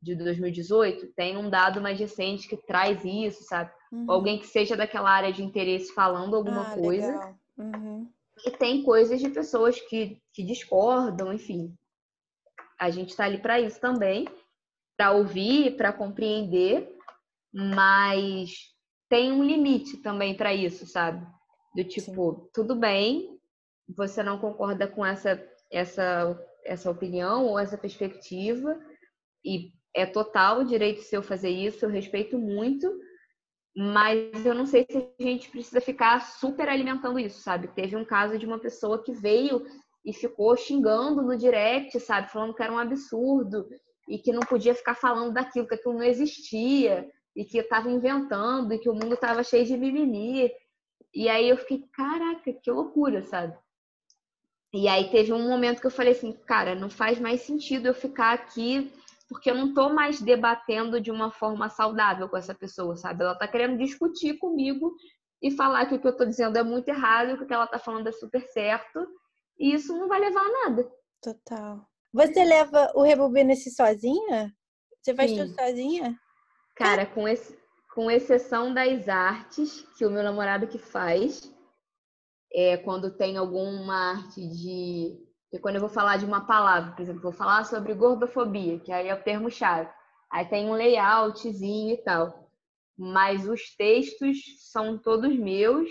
[SPEAKER 2] de 2018, tem um dado mais recente que traz isso, sabe? Uhum. Alguém que seja daquela área de interesse falando alguma ah, coisa.
[SPEAKER 1] Uhum.
[SPEAKER 2] E tem coisas de pessoas que, que discordam, enfim a gente está ali para isso também, para ouvir, para compreender, mas tem um limite também para isso, sabe? Do tipo, Sim. tudo bem, você não concorda com essa essa essa opinião ou essa perspectiva e é total o direito seu fazer isso, eu respeito muito, mas eu não sei se a gente precisa ficar super alimentando isso, sabe? Teve um caso de uma pessoa que veio e ficou xingando no direct, sabe? Falando que era um absurdo e que não podia ficar falando daquilo, que aquilo não existia e que estava inventando e que o mundo estava cheio de mimimi. E aí eu fiquei, caraca, que loucura, sabe? E aí teve um momento que eu falei assim, cara, não faz mais sentido eu ficar aqui porque eu não tô mais debatendo de uma forma saudável com essa pessoa, sabe? Ela tá querendo discutir comigo e falar que o que eu tô dizendo é muito errado, que o que ela tá falando é super certo, e isso não vai levar a nada.
[SPEAKER 1] Total. Você leva o Rebobina-se sozinha? Você faz Sim. tudo sozinha?
[SPEAKER 2] Cara, com, esse, com exceção das artes, que o meu namorado que faz, é, quando tem alguma arte de. Quando eu vou falar de uma palavra, por exemplo, vou falar sobre gordofobia, que aí é o termo-chave. Aí tem um layoutzinho e tal. Mas os textos são todos meus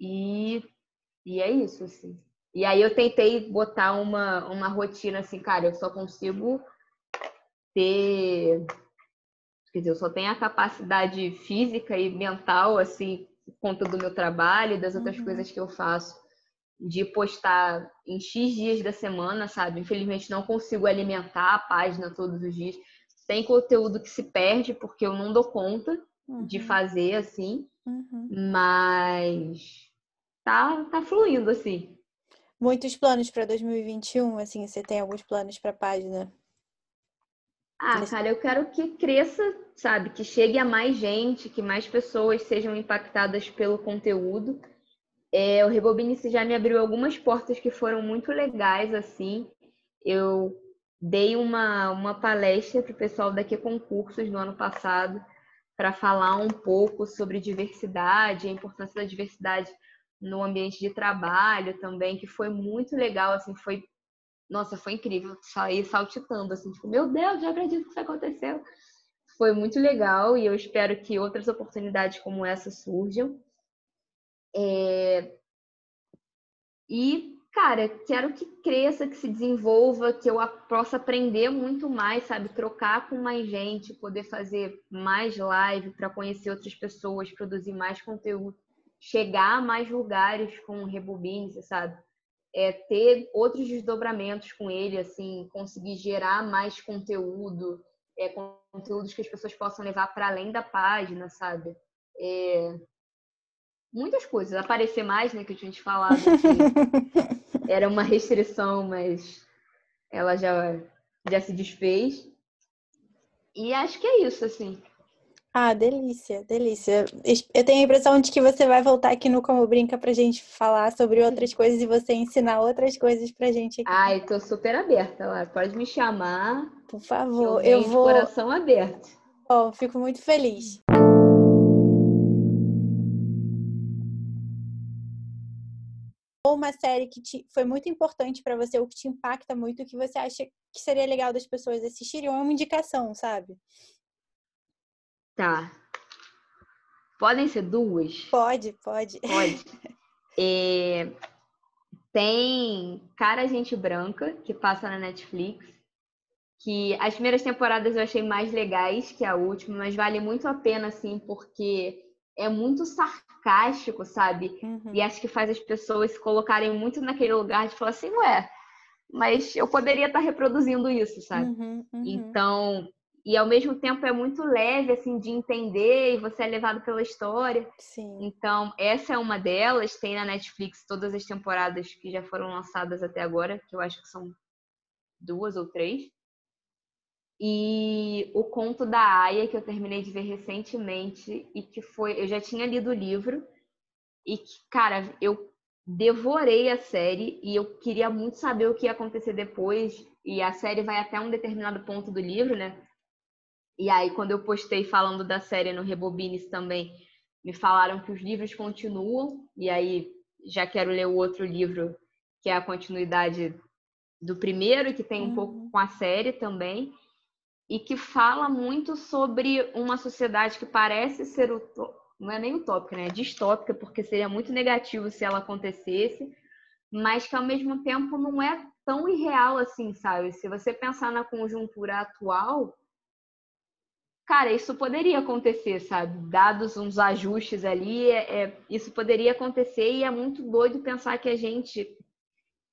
[SPEAKER 2] e, e é isso, assim. E aí eu tentei botar uma, uma rotina assim, cara, eu só consigo ter. Quer dizer, eu só tenho a capacidade física e mental, assim, por conta do meu trabalho e das outras uhum. coisas que eu faço, de postar em X dias da semana, sabe? Infelizmente não consigo alimentar a página todos os dias. Tem conteúdo que se perde porque eu não dou conta uhum. de fazer assim, uhum. mas tá, tá fluindo assim.
[SPEAKER 1] Muitos planos para 2021, assim, você tem alguns planos para a página?
[SPEAKER 2] Ah, cara, eu quero que cresça, sabe? Que chegue a mais gente, que mais pessoas sejam impactadas pelo conteúdo. É, o Rebobinice já me abriu algumas portas que foram muito legais, assim. Eu dei uma, uma palestra para o pessoal daqui concursos no ano passado para falar um pouco sobre diversidade, a importância da diversidade no ambiente de trabalho também, que foi muito legal, assim, foi nossa, foi incrível sair saltitando, assim, tipo, meu Deus, já acredito que isso aconteceu. Foi muito legal e eu espero que outras oportunidades como essa surjam. É... E, cara, quero que cresça, que se desenvolva, que eu possa aprender muito mais, sabe? Trocar com mais gente, poder fazer mais live para conhecer outras pessoas, produzir mais conteúdo, chegar a mais lugares com o Rebobine, sabe? é, ter outros desdobramentos com ele, assim, conseguir gerar mais conteúdo, é, conteúdos que as pessoas possam levar para além da página, sabe? É, muitas coisas. Aparecer mais, né, que eu tinha te falado que era uma restrição, mas ela já, já se desfez. E acho que é isso, assim.
[SPEAKER 1] Ah, delícia, delícia. Eu tenho a impressão de que você vai voltar aqui no Como Brinca pra gente falar sobre outras coisas e você ensinar outras coisas pra gente aqui.
[SPEAKER 2] Ai, tô super aberta lá. Pode me chamar.
[SPEAKER 1] Por favor,
[SPEAKER 2] eu,
[SPEAKER 1] eu vou.
[SPEAKER 2] coração aberto.
[SPEAKER 1] Bom, fico muito feliz. Uma série que te, foi muito importante para você, ou que te impacta muito, que você acha que seria legal das pessoas assistirem, ou é uma indicação, sabe?
[SPEAKER 2] Tá. Podem ser duas?
[SPEAKER 1] Pode, pode.
[SPEAKER 2] Pode. É... Tem Cara Gente Branca, que passa na Netflix. Que as primeiras temporadas eu achei mais legais que a última, mas vale muito a pena, assim, porque é muito sarcástico, sabe? Uhum. E acho que faz as pessoas se colocarem muito naquele lugar de falar assim, ué, mas eu poderia estar reproduzindo isso, sabe? Uhum, uhum. Então, e ao mesmo tempo é muito leve assim de entender e você é levado pela história.
[SPEAKER 1] Sim.
[SPEAKER 2] Então, essa é uma delas, tem na Netflix todas as temporadas que já foram lançadas até agora, que eu acho que são duas ou três. E o conto da Aya, que eu terminei de ver recentemente e que foi, eu já tinha lido o livro e que, cara, eu devorei a série e eu queria muito saber o que ia acontecer depois. E a série vai até um determinado ponto do livro, né? E aí, quando eu postei falando da série no Rebobines também, me falaram que os livros continuam. E aí, já quero ler o outro livro, que é a continuidade do primeiro, que tem um uhum. pouco com a série também. E que fala muito sobre uma sociedade que parece ser não é nem utópica, né? É distópica, porque seria muito negativo se ela acontecesse, mas que ao mesmo tempo não é tão irreal assim, sabe? Se você pensar na conjuntura atual, cara, isso poderia acontecer, sabe? Dados uns ajustes ali, é, é, isso poderia acontecer e é muito doido pensar que a gente,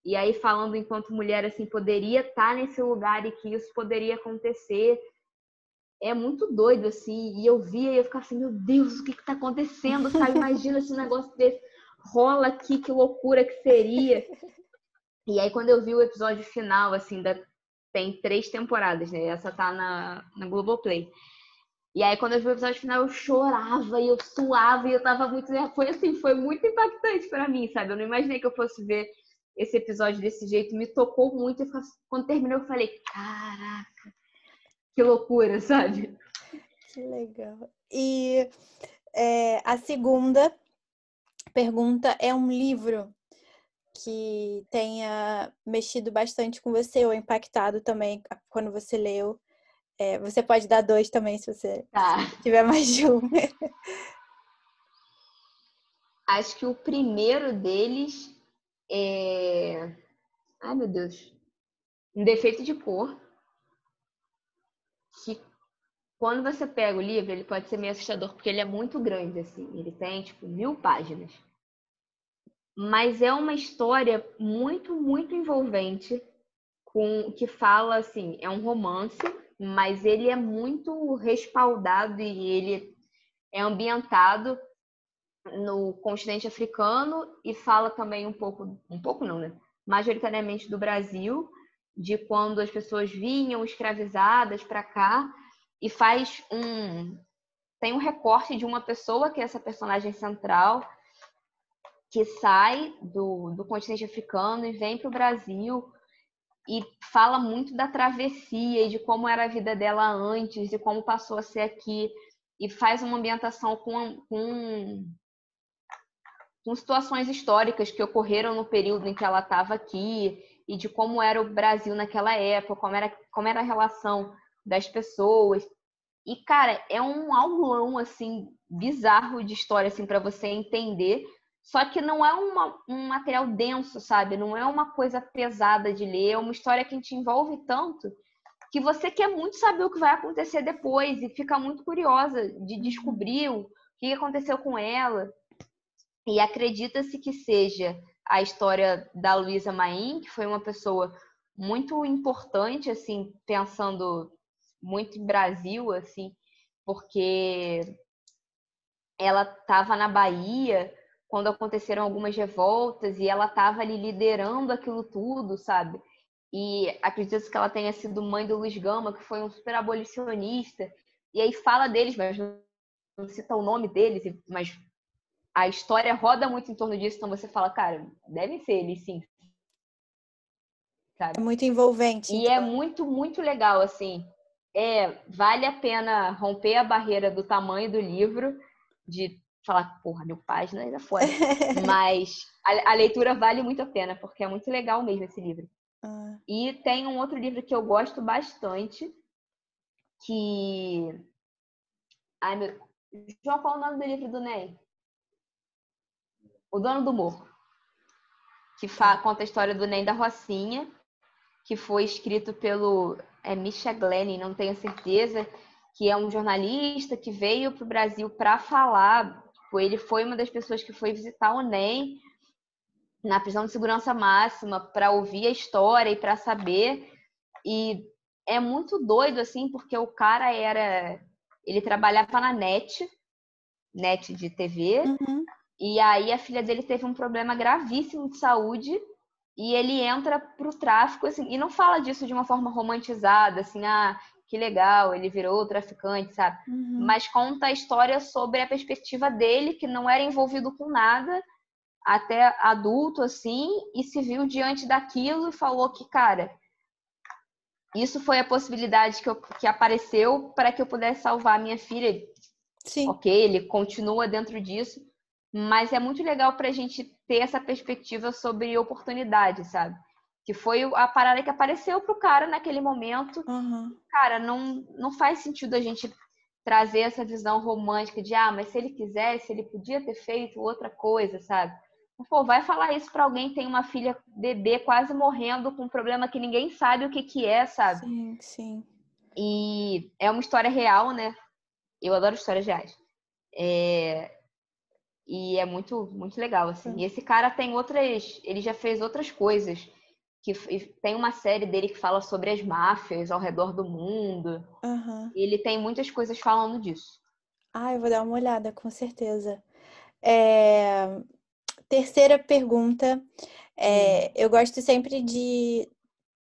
[SPEAKER 2] e aí falando enquanto mulher, assim, poderia estar nesse lugar e que isso poderia acontecer. É muito doido, assim, e eu via e eu ficava assim, meu Deus, o que que tá acontecendo, sabe? Imagina se um negócio desse rola aqui, que loucura que seria. E aí, quando eu vi o episódio final, assim, da... tem três temporadas, né? Essa tá na, na Globoplay. E aí, quando eu vi o episódio final, eu chorava e eu suava e eu tava muito. Foi assim, foi muito impactante para mim, sabe? Eu não imaginei que eu fosse ver esse episódio desse jeito. Me tocou muito. E quando terminou, eu falei: caraca, que loucura, sabe?
[SPEAKER 1] Que legal. E é, a segunda pergunta é um livro que tenha mexido bastante com você ou impactado também quando você leu. É, você pode dar dois também se você tá. tiver mais de um.
[SPEAKER 2] Acho que o primeiro deles é. Ai, meu Deus. Um defeito de cor. Que quando você pega o livro, ele pode ser meio assustador, porque ele é muito grande, assim. Ele tem, tipo, mil páginas. Mas é uma história muito, muito envolvente, com que fala, assim, é um romance mas ele é muito respaldado e ele é ambientado no continente africano e fala também um pouco, um pouco não, né? Majoritariamente do Brasil, de quando as pessoas vinham escravizadas para cá e faz um tem um recorte de uma pessoa que é essa personagem central que sai do, do continente africano e vem para o Brasil e fala muito da travessia e de como era a vida dela antes e como passou a ser aqui e faz uma ambientação com, com, com situações históricas que ocorreram no período em que ela estava aqui e de como era o Brasil naquela época, como era, como era a relação das pessoas. E, cara, é um aulão, assim, bizarro de história, assim, para você entender só que não é uma, um material denso, sabe? Não é uma coisa pesada de ler, é uma história que te envolve tanto que você quer muito saber o que vai acontecer depois e fica muito curiosa de descobrir o que aconteceu com ela. E acredita-se que seja a história da Luísa Maim, que foi uma pessoa muito importante, assim, pensando muito em Brasil, assim, porque ela estava na Bahia quando aconteceram algumas revoltas e ela estava ali liderando aquilo tudo, sabe? E acredito que ela tenha sido mãe do Luiz Gama, que foi um super abolicionista. E aí fala deles, mas não cita o nome deles, mas a história roda muito em torno disso, então você fala, cara, devem ser eles sim.
[SPEAKER 1] Sabe? É muito envolvente.
[SPEAKER 2] E é então. é muito, muito legal, assim. É, vale a pena romper a barreira do tamanho do livro, de falar, porra, mil páginas é foda. Mas a, a, leitura vale muito a pena, porque é muito legal mesmo esse livro. Ah. E tem um outro livro que eu gosto bastante, que. Ai, meu. João, qual é o nome do livro do Ney? O Dono do Morro. Que conta a história do Ney da Rocinha, que foi escrito pelo é, Misha Glenn, não tenho certeza, que é um jornalista que veio para o Brasil para falar Tipo, ele foi uma das pessoas que foi visitar o NEM na prisão de segurança máxima para ouvir a história e para saber. E é muito doido, assim, porque o cara era. Ele trabalhava na net, net de TV, uhum. E aí a filha dele teve um problema gravíssimo de saúde e ele entra pro tráfico, assim, e não fala disso de uma forma romantizada, assim, ah, que legal, ele virou traficante, sabe? Uhum. Mas conta a história sobre a perspectiva dele, que não era envolvido com nada, até adulto, assim, e se viu diante daquilo e falou que, cara, isso foi a possibilidade que, eu, que apareceu para que eu pudesse salvar a minha filha. Sim. Ok, ele continua dentro disso, mas é muito legal para a gente ter essa perspectiva sobre oportunidade, sabe? Que foi a parada que apareceu pro cara naquele momento. Uhum. Cara, não, não faz sentido a gente trazer essa visão romântica de, ah, mas se ele quisesse, ele podia ter feito outra coisa, sabe? Pô, vai falar isso para alguém que tem uma filha bebê quase morrendo com um problema que ninguém sabe o que que é, sabe?
[SPEAKER 1] Sim, sim.
[SPEAKER 2] E é uma história real, né? Eu adoro histórias reais. É... E é muito, muito legal, assim. E esse cara tem outras... Ele já fez outras coisas que tem uma série dele que fala sobre as máfias ao redor do mundo. Uhum. E ele tem muitas coisas falando disso.
[SPEAKER 1] Ah, eu vou dar uma olhada, com certeza. É... terceira pergunta. É, eu gosto sempre de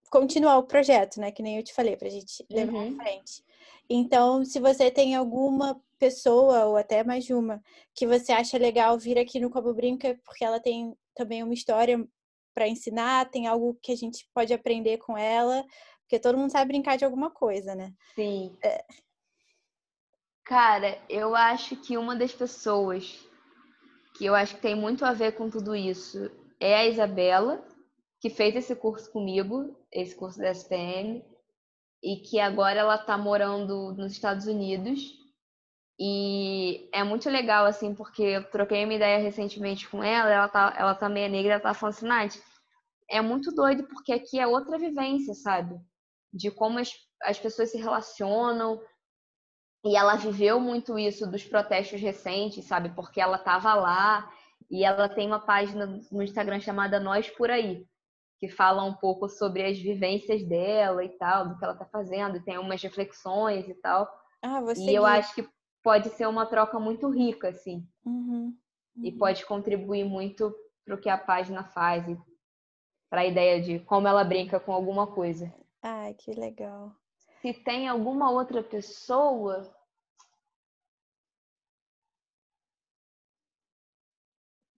[SPEAKER 1] continuar o projeto, né? Que nem eu te falei, para a gente levar uhum. à frente. Então, se você tem alguma pessoa, ou até mais de uma, que você acha legal vir aqui no Como Brinca, porque ela tem também uma história para ensinar, tem algo que a gente pode aprender com ela, porque todo mundo sabe brincar de alguma coisa, né?
[SPEAKER 2] Sim. É. Cara, eu acho que uma das pessoas que eu acho que tem muito a ver com tudo isso é a Isabela, que fez esse curso comigo, esse curso da SPM, e que agora ela está morando nos Estados Unidos. E é muito legal, assim, porque eu troquei uma ideia recentemente com ela, ela, tá, ela também é negra, ela tá falando assim, Nath, é muito doido, porque aqui é outra vivência, sabe? De como as, as pessoas se relacionam, e ela viveu muito isso dos protestos recentes, sabe? Porque ela estava lá e ela tem uma página no Instagram chamada Nós Por Aí, que fala um pouco sobre as vivências dela e tal, do que ela está fazendo, e tem umas reflexões e tal.
[SPEAKER 1] Ah, você.
[SPEAKER 2] E eu acho que pode ser uma troca muito rica, assim.
[SPEAKER 1] Uhum, uhum.
[SPEAKER 2] E pode contribuir muito para o que a página faz, para a ideia de como ela brinca com alguma coisa.
[SPEAKER 1] Ai, que legal
[SPEAKER 2] se tem alguma outra pessoa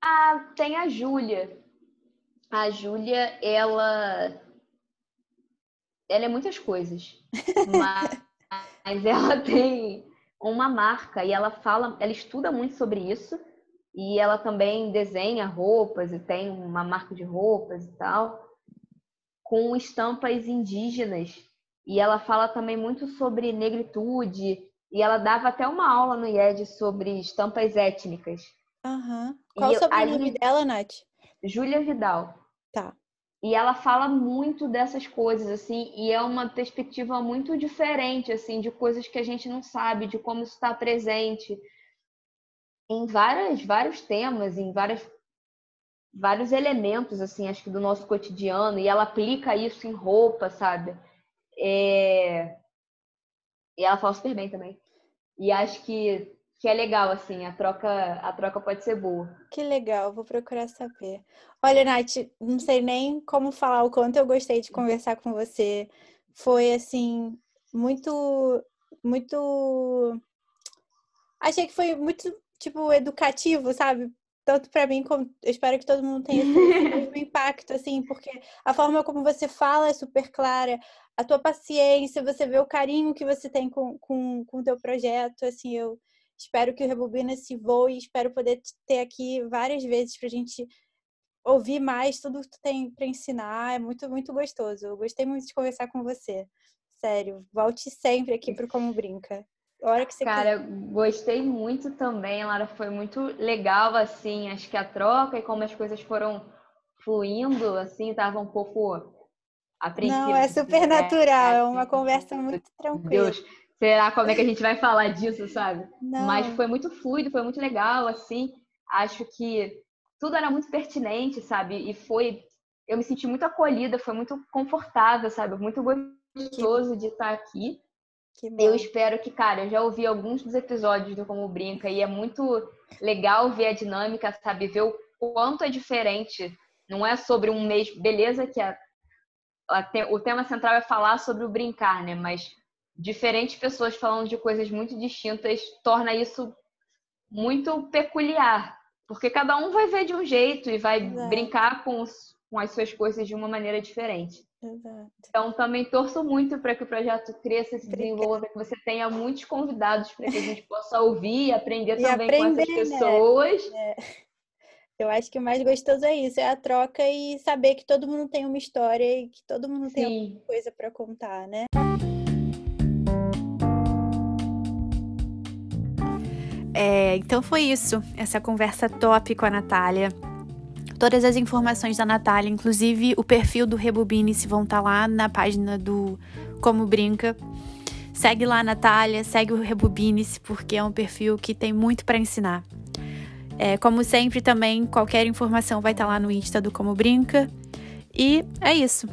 [SPEAKER 2] Ah, tem a Júlia. A Júlia, ela ela é muitas coisas, mas, mas ela tem uma marca e ela fala, ela estuda muito sobre isso e ela também desenha roupas e tem uma marca de roupas e tal com estampas indígenas e ela fala também muito sobre negritude. E ela dava até uma aula no IED sobre estampas étnicas.
[SPEAKER 1] Uhum. Qual o sobrenome dela, Nath?
[SPEAKER 2] Júlia Vidal.
[SPEAKER 1] Tá.
[SPEAKER 2] E ela fala muito dessas coisas, assim, e é uma perspectiva muito diferente, assim, de coisas que a gente não sabe, de como isso está presente em várias, vários temas, em várias, vários elementos, assim, acho que do nosso cotidiano, e ela aplica isso em roupa, sabe? É... E ela fala super bem também. E acho que, que é legal, assim, a troca, a troca pode ser boa.
[SPEAKER 1] Que legal, vou procurar saber. Olha, Nath, não sei nem como falar o quanto eu gostei de conversar com você. Foi, assim, muito, muito... Achei que foi muito, tipo, educativo, sabe? tanto para mim como eu espero que todo mundo tenha esse mesmo impacto, assim, porque a forma como você fala é super clara, a tua paciência, você vê o carinho que você tem com, com, com o teu projeto, assim, eu espero que o Rebobina se voe, espero poder ter aqui várias vezes pra gente ouvir mais tudo que tu tem para ensinar, é muito, muito gostoso, eu gostei muito de conversar com você, sério, volte sempre aqui pro Como Brinca hora que você
[SPEAKER 2] Cara, quiser. gostei muito também, Lara. Foi muito legal, assim, acho que a troca e como as coisas foram fluindo, assim, tava um pouco apreensiva.
[SPEAKER 1] Não, é super né? natural, é uma conversa muito tranquila.
[SPEAKER 2] Deus, será como é que a gente vai falar disso, sabe?
[SPEAKER 1] Não.
[SPEAKER 2] Mas foi muito fluido, foi muito legal, assim. Acho que tudo era muito pertinente, sabe? E foi. Eu me senti muito acolhida, foi muito confortável, sabe? Muito gostoso de estar aqui. Eu espero que, cara, eu já ouvi alguns dos episódios do Como Brinca e é muito legal ver a dinâmica, sabe? Ver o quanto é diferente. Não é sobre um mês. Beleza, que a, a, o tema central é falar sobre o brincar, né? Mas diferentes pessoas falando de coisas muito distintas torna isso muito peculiar. Porque cada um vai ver de um jeito e vai Exato. brincar com, os, com as suas coisas de uma maneira diferente.
[SPEAKER 1] Exato.
[SPEAKER 2] Então, também torço muito para que o projeto cresça, se desenvolva, que você tenha muitos convidados para que a gente possa ouvir e aprender e também aprender, com essas né? pessoas.
[SPEAKER 1] Né? É. Eu acho que o mais gostoso é isso, é a troca e saber que todo mundo tem uma história e que todo mundo Sim. tem alguma coisa para contar, né? É, então foi isso, essa conversa top com a Natália. Todas as informações da Natália, inclusive o perfil do Rebobine-se, vão estar tá lá na página do Como Brinca. Segue lá a Natália, segue o Rebobine-se, porque é um perfil que tem muito para ensinar. É, como sempre, também, qualquer informação vai estar tá lá no Insta do Como Brinca. E é isso.